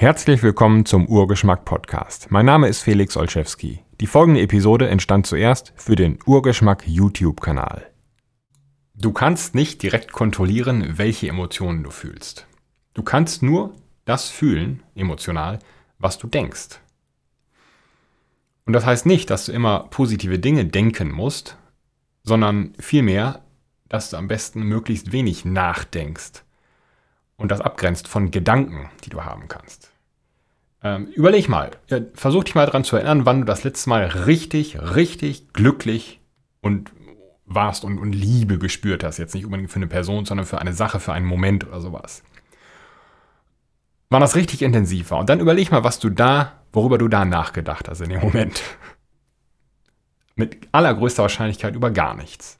Herzlich willkommen zum Urgeschmack Podcast. Mein Name ist Felix Olszewski. Die folgende Episode entstand zuerst für den Urgeschmack YouTube-Kanal. Du kannst nicht direkt kontrollieren, welche Emotionen du fühlst. Du kannst nur das fühlen, emotional, was du denkst. Und das heißt nicht, dass du immer positive Dinge denken musst, sondern vielmehr, dass du am besten möglichst wenig nachdenkst und das abgrenzt von Gedanken, die du haben kannst. Ähm, überleg mal, versuch dich mal daran zu erinnern, wann du das letzte Mal richtig, richtig glücklich und warst und, und Liebe gespürt hast. Jetzt nicht unbedingt für eine Person, sondern für eine Sache, für einen Moment oder sowas. Wann das richtig intensiv war. Und dann überleg mal, was du da, worüber du da nachgedacht hast in dem Moment. Mit allergrößter Wahrscheinlichkeit über gar nichts.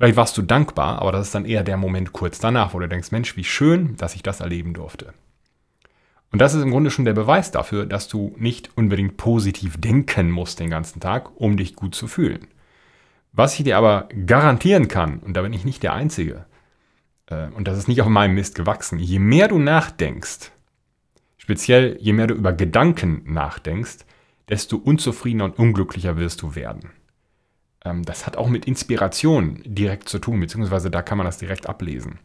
Vielleicht warst du dankbar, aber das ist dann eher der Moment kurz danach, wo du denkst, Mensch, wie schön, dass ich das erleben durfte. Und das ist im Grunde schon der Beweis dafür, dass du nicht unbedingt positiv denken musst den ganzen Tag, um dich gut zu fühlen. Was ich dir aber garantieren kann, und da bin ich nicht der Einzige, äh, und das ist nicht auf meinem Mist gewachsen, je mehr du nachdenkst, speziell je mehr du über Gedanken nachdenkst, desto unzufriedener und unglücklicher wirst du werden. Ähm, das hat auch mit Inspiration direkt zu tun, beziehungsweise da kann man das direkt ablesen.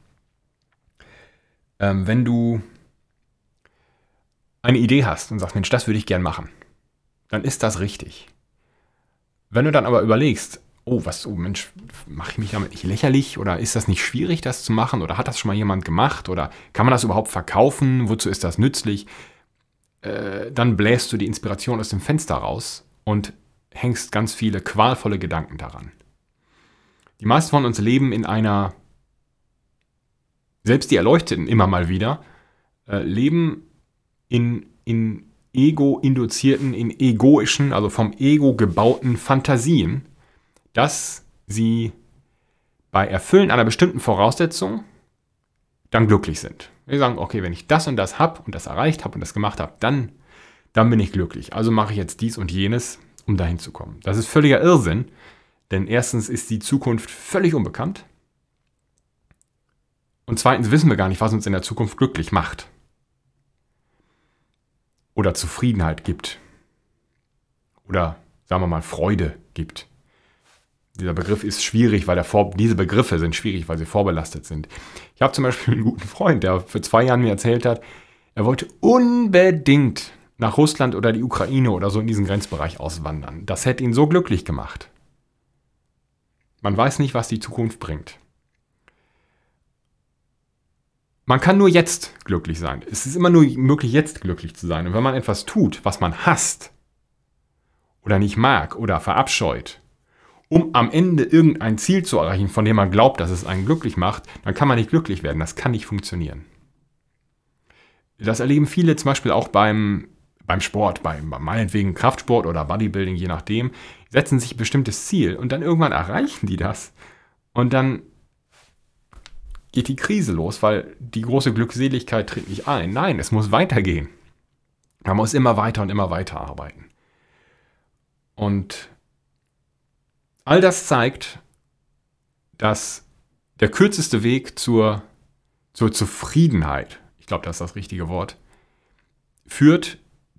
Ähm, wenn du eine Idee hast und sagst, Mensch, das würde ich gern machen, dann ist das richtig. Wenn du dann aber überlegst, oh, was, oh Mensch, mache ich mich damit nicht lächerlich oder ist das nicht schwierig, das zu machen oder hat das schon mal jemand gemacht oder kann man das überhaupt verkaufen, wozu ist das nützlich, äh, dann bläst du die Inspiration aus dem Fenster raus und hängst ganz viele qualvolle Gedanken daran. Die meisten von uns leben in einer, selbst die Erleuchteten immer mal wieder, äh, leben in, in ego-induzierten, in egoischen, also vom Ego gebauten Fantasien, dass sie bei Erfüllen einer bestimmten Voraussetzung dann glücklich sind. Wir sagen, okay, wenn ich das und das habe und das erreicht habe und das gemacht habe, dann, dann bin ich glücklich. Also mache ich jetzt dies und jenes, um dahin zu kommen. Das ist völliger Irrsinn, denn erstens ist die Zukunft völlig unbekannt und zweitens wissen wir gar nicht, was uns in der Zukunft glücklich macht oder Zufriedenheit gibt oder sagen wir mal Freude gibt. Dieser Begriff ist schwierig, weil Vor diese Begriffe sind schwierig, weil sie vorbelastet sind. Ich habe zum Beispiel einen guten Freund, der vor zwei Jahren mir erzählt hat, er wollte unbedingt nach Russland oder die Ukraine oder so in diesen Grenzbereich auswandern. Das hätte ihn so glücklich gemacht. Man weiß nicht, was die Zukunft bringt. Man kann nur jetzt glücklich sein. Es ist immer nur möglich, jetzt glücklich zu sein. Und wenn man etwas tut, was man hasst oder nicht mag oder verabscheut, um am Ende irgendein Ziel zu erreichen, von dem man glaubt, dass es einen glücklich macht, dann kann man nicht glücklich werden. Das kann nicht funktionieren. Das erleben viele zum Beispiel auch beim, beim Sport, beim, meinetwegen Kraftsport oder Bodybuilding, je nachdem, setzen sich ein bestimmtes Ziel und dann irgendwann erreichen die das. Und dann geht die Krise los, weil die große Glückseligkeit tritt nicht ein. Nein, es muss weitergehen. Man muss immer weiter und immer weiter arbeiten. Und all das zeigt, dass der kürzeste Weg zur, zur Zufriedenheit, ich glaube, das ist das richtige Wort, führt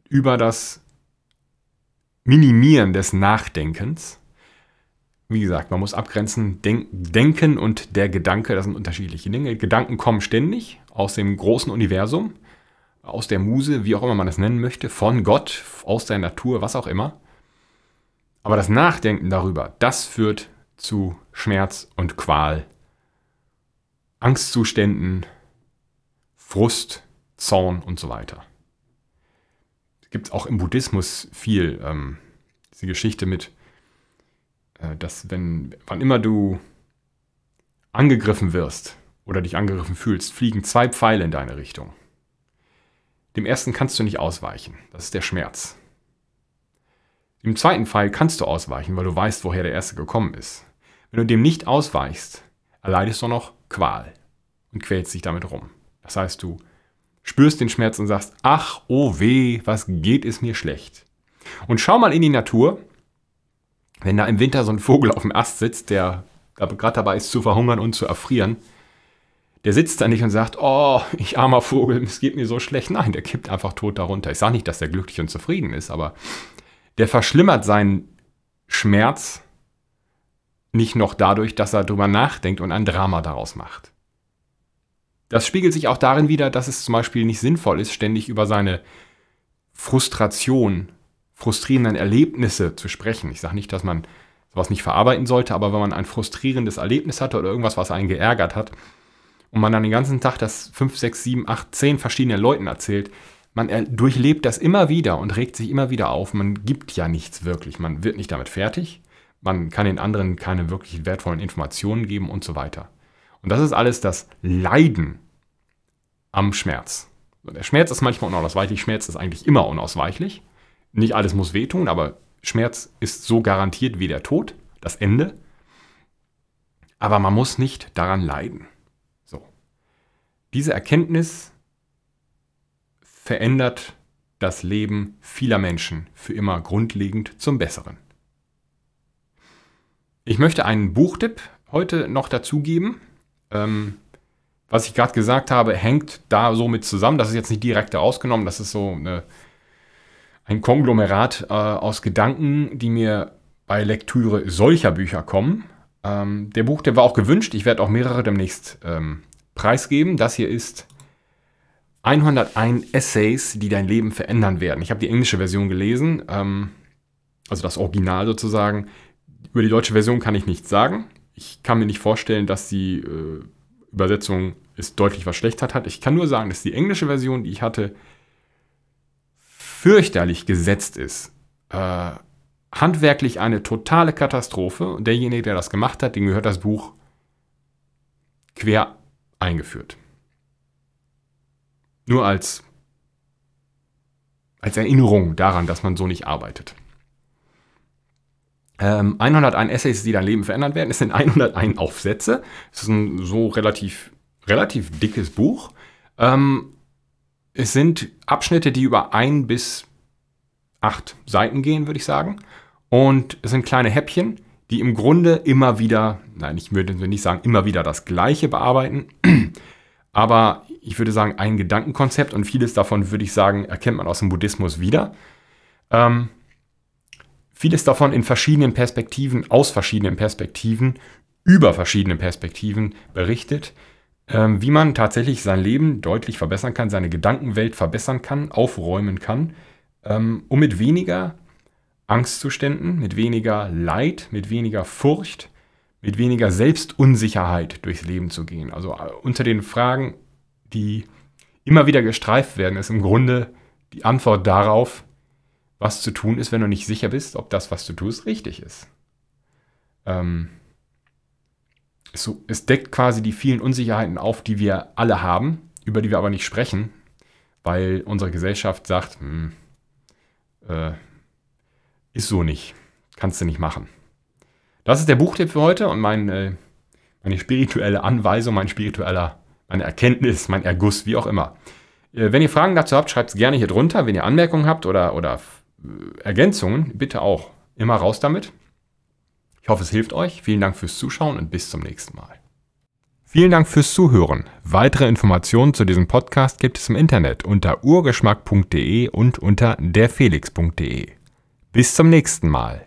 über das Minimieren des Nachdenkens wie gesagt, man muss abgrenzen, Denk Denken und der Gedanke, das sind unterschiedliche Dinge. Gedanken kommen ständig aus dem großen Universum, aus der Muse, wie auch immer man das nennen möchte, von Gott, aus der Natur, was auch immer. Aber das Nachdenken darüber, das führt zu Schmerz und Qual, Angstzuständen, Frust, Zorn und so weiter. Es gibt auch im Buddhismus viel ähm, diese Geschichte mit äh, dass wenn, wann immer du angegriffen wirst oder dich angegriffen fühlst, fliegen zwei Pfeile in deine Richtung. Dem ersten kannst du nicht ausweichen, das ist der Schmerz. Dem zweiten Pfeil kannst du ausweichen, weil du weißt, woher der erste gekommen ist. Wenn du dem nicht ausweichst, erleidest du noch Qual und quälst dich damit rum. Das heißt, du spürst den Schmerz und sagst, ach, oh weh, was geht es mir schlecht. Und schau mal in die Natur, wenn da im Winter so ein Vogel auf dem Ast sitzt, der gerade dabei ist zu verhungern und zu erfrieren, der sitzt da nicht und sagt, oh, ich armer Vogel, es geht mir so schlecht. Nein, der kippt einfach tot darunter. Ich sage nicht, dass der glücklich und zufrieden ist, aber der verschlimmert seinen Schmerz nicht noch dadurch, dass er darüber nachdenkt und ein Drama daraus macht. Das spiegelt sich auch darin wider, dass es zum Beispiel nicht sinnvoll ist, ständig über seine Frustration, frustrierenden Erlebnisse zu sprechen. Ich sage nicht, dass man sowas nicht verarbeiten sollte, aber wenn man ein frustrierendes Erlebnis hatte oder irgendwas, was einen geärgert hat, und man dann den ganzen Tag das 5, 6, 7, 8, 10 verschiedenen Leuten erzählt, man durchlebt das immer wieder und regt sich immer wieder auf. Man gibt ja nichts wirklich. Man wird nicht damit fertig. Man kann den anderen keine wirklich wertvollen Informationen geben und so weiter. Und das ist alles das Leiden am Schmerz. Der Schmerz ist manchmal unausweichlich. Schmerz ist eigentlich immer unausweichlich. Nicht alles muss wehtun, aber Schmerz ist so garantiert wie der Tod, das Ende. Aber man muss nicht daran leiden. Diese Erkenntnis verändert das Leben vieler Menschen für immer grundlegend zum Besseren. Ich möchte einen Buchtipp heute noch dazugeben. Ähm, was ich gerade gesagt habe, hängt da so mit zusammen. Das ist jetzt nicht direkt herausgenommen, das ist so eine, ein Konglomerat äh, aus Gedanken, die mir bei Lektüre solcher Bücher kommen. Ähm, der Buchtipp war auch gewünscht. Ich werde auch mehrere demnächst ähm, preisgeben. Das hier ist 101 Essays, die dein Leben verändern werden. Ich habe die englische Version gelesen, ähm, also das Original sozusagen. Über die deutsche Version kann ich nichts sagen. Ich kann mir nicht vorstellen, dass die äh, Übersetzung es deutlich verschlechtert hat. Ich kann nur sagen, dass die englische Version, die ich hatte, fürchterlich gesetzt ist. Äh, handwerklich eine totale Katastrophe. Und derjenige, der das gemacht hat, dem gehört das Buch quer eingeführt. Nur als, als Erinnerung daran, dass man so nicht arbeitet. Ähm, 101 Essays, die dein Leben verändern werden. Es sind 101 Aufsätze. Es ist ein so relativ, relativ dickes Buch. Ähm, es sind Abschnitte, die über ein bis acht Seiten gehen, würde ich sagen. Und es sind kleine Häppchen, die im Grunde immer wieder, nein, ich würde nicht sagen immer wieder das Gleiche bearbeiten, aber ich würde sagen ein Gedankenkonzept und vieles davon würde ich sagen, erkennt man aus dem Buddhismus wieder. Ähm, vieles davon in verschiedenen Perspektiven, aus verschiedenen Perspektiven, über verschiedene Perspektiven berichtet, ähm, wie man tatsächlich sein Leben deutlich verbessern kann, seine Gedankenwelt verbessern kann, aufräumen kann, ähm, um mit weniger Angstzuständen, mit weniger Leid, mit weniger Furcht, mit weniger Selbstunsicherheit durchs Leben zu gehen. Also äh, unter den Fragen, die immer wieder gestreift werden, ist im Grunde die Antwort darauf, was zu tun ist, wenn du nicht sicher bist, ob das, was du tust, richtig ist. Ähm, so, es deckt quasi die vielen Unsicherheiten auf, die wir alle haben, über die wir aber nicht sprechen, weil unsere Gesellschaft sagt, hm, äh, ist so nicht. Kannst du nicht machen. Das ist der Buchtipp für heute und mein, äh, meine spirituelle Anweisung, mein spiritueller, meine Erkenntnis, mein Erguss, wie auch immer. Äh, wenn ihr Fragen dazu habt, schreibt es gerne hier drunter. Wenn ihr Anmerkungen habt oder, oder Ergänzungen, bitte auch immer raus damit. Ich hoffe, es hilft euch. Vielen Dank fürs Zuschauen und bis zum nächsten Mal. Vielen Dank fürs Zuhören. Weitere Informationen zu diesem Podcast gibt es im Internet unter urgeschmack.de und unter derfelix.de. Bis zum nächsten Mal.